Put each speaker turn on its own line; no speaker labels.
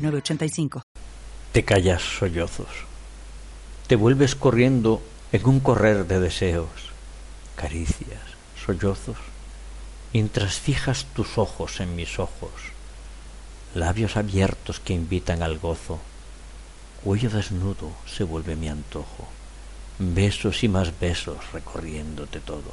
906985.
Te callas sollozos. Te vuelves corriendo en un correr de deseos, caricias, sollozos, mientras fijas tus ojos en mis ojos, labios abiertos que invitan al gozo, cuello desnudo se vuelve mi antojo, besos y más besos recorriéndote todo.